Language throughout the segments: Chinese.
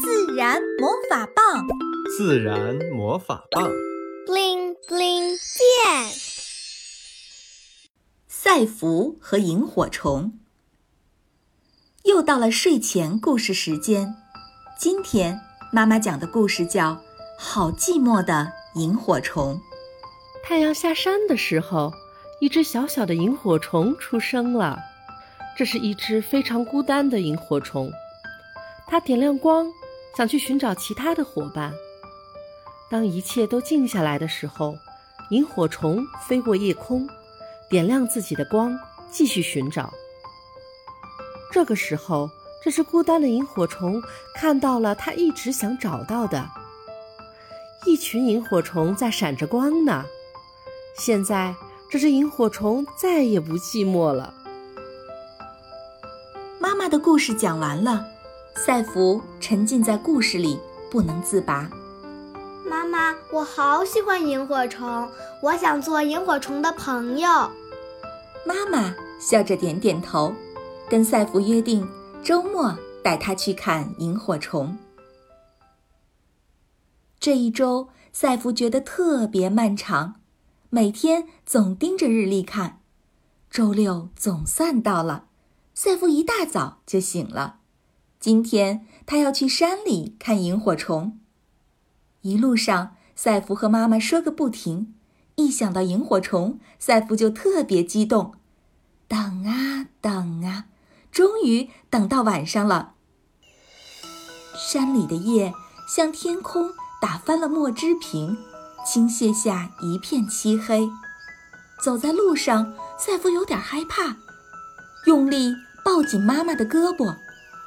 自然魔法棒，自然魔法棒，bling bling 变。赛福和萤火虫。又到了睡前故事时间，今天妈妈讲的故事叫《好寂寞的萤火虫》。太阳下山的时候，一只小小的萤火虫出生了。这是一只非常孤单的萤火虫，它点亮光，想去寻找其他的伙伴。当一切都静下来的时候，萤火虫飞过夜空，点亮自己的光，继续寻找。这个时候，这只孤单的萤火虫看到了它一直想找到的一群萤火虫在闪着光呢。现在，这只萤火虫再也不寂寞了。妈妈的故事讲完了，赛弗沉浸在故事里不能自拔。妈妈，我好喜欢萤火虫，我想做萤火虫的朋友。妈妈笑着点点头，跟赛弗约定周末带他去看萤火虫。这一周，赛弗觉得特别漫长，每天总盯着日历看。周六总算到了。赛弗一大早就醒了，今天他要去山里看萤火虫。一路上，赛弗和妈妈说个不停。一想到萤火虫，赛弗就特别激动。等啊等啊，终于等到晚上了。山里的夜像天空打翻了墨汁瓶，倾泻下一片漆黑。走在路上，赛弗有点害怕，用力。抱紧妈妈的胳膊，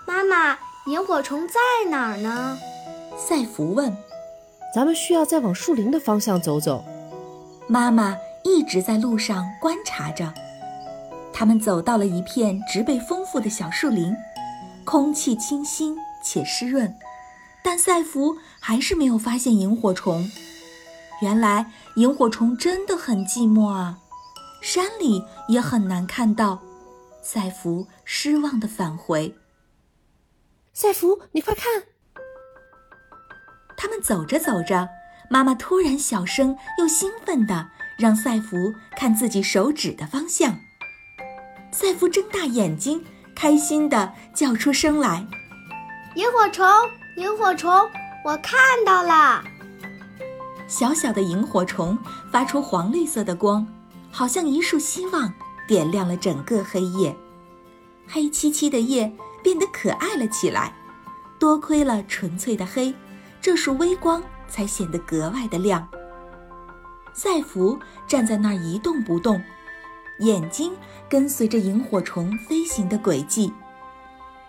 妈妈，萤火虫在哪儿呢？赛弗问。咱们需要再往树林的方向走走。妈妈一直在路上观察着。他们走到了一片植被丰富的小树林，空气清新且湿润，但赛弗还是没有发现萤火虫。原来萤火虫真的很寂寞啊，山里也很难看到。赛弗失望地返回。赛弗，你快看！他们走着走着，妈妈突然小声又兴奋地让赛弗看自己手指的方向。赛弗睁大眼睛，开心地叫出声来：“萤火虫，萤火虫，我看到了！”小小的萤火虫发出黄绿色的光，好像一束希望。点亮了整个黑夜，黑漆漆的夜变得可爱了起来。多亏了纯粹的黑，这束微光才显得格外的亮。赛弗站在那儿一动不动，眼睛跟随着萤火虫飞行的轨迹，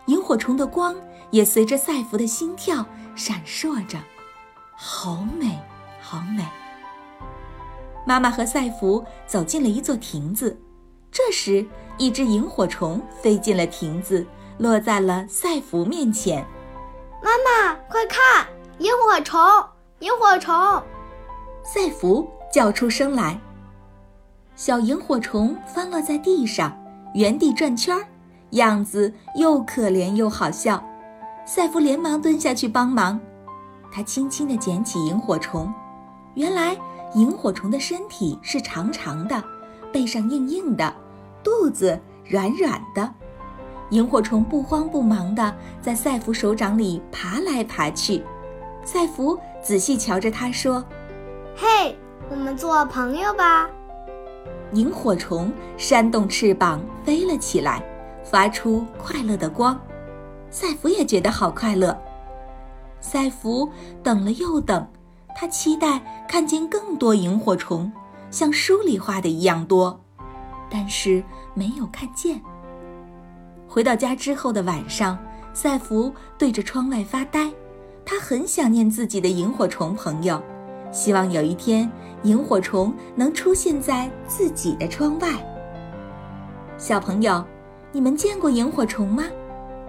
萤火虫的光也随着赛弗的心跳闪烁着，好美，好美。妈妈和赛弗走进了一座亭子。这时，一只萤火虫飞进了亭子，落在了赛弗面前。妈妈，快看，萤火虫！萤火虫！赛弗叫出声来。小萤火虫翻落在地上，原地转圈儿，样子又可怜又好笑。赛弗连忙蹲下去帮忙，他轻轻地捡起萤火虫。原来，萤火虫的身体是长长的，背上硬硬的。肚子软软的，萤火虫不慌不忙地在赛弗手掌里爬来爬去。赛弗仔细瞧着它，说：“嘿，我们做朋友吧。”萤火虫扇动翅膀飞了起来，发出快乐的光。赛弗也觉得好快乐。赛弗等了又等，他期待看见更多萤火虫，像书里画的一样多。但是没有看见。回到家之后的晚上，赛弗对着窗外发呆，他很想念自己的萤火虫朋友，希望有一天萤火虫能出现在自己的窗外。小朋友，你们见过萤火虫吗？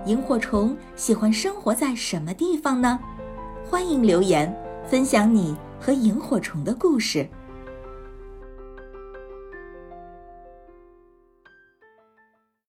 萤火虫喜欢生活在什么地方呢？欢迎留言分享你和萤火虫的故事。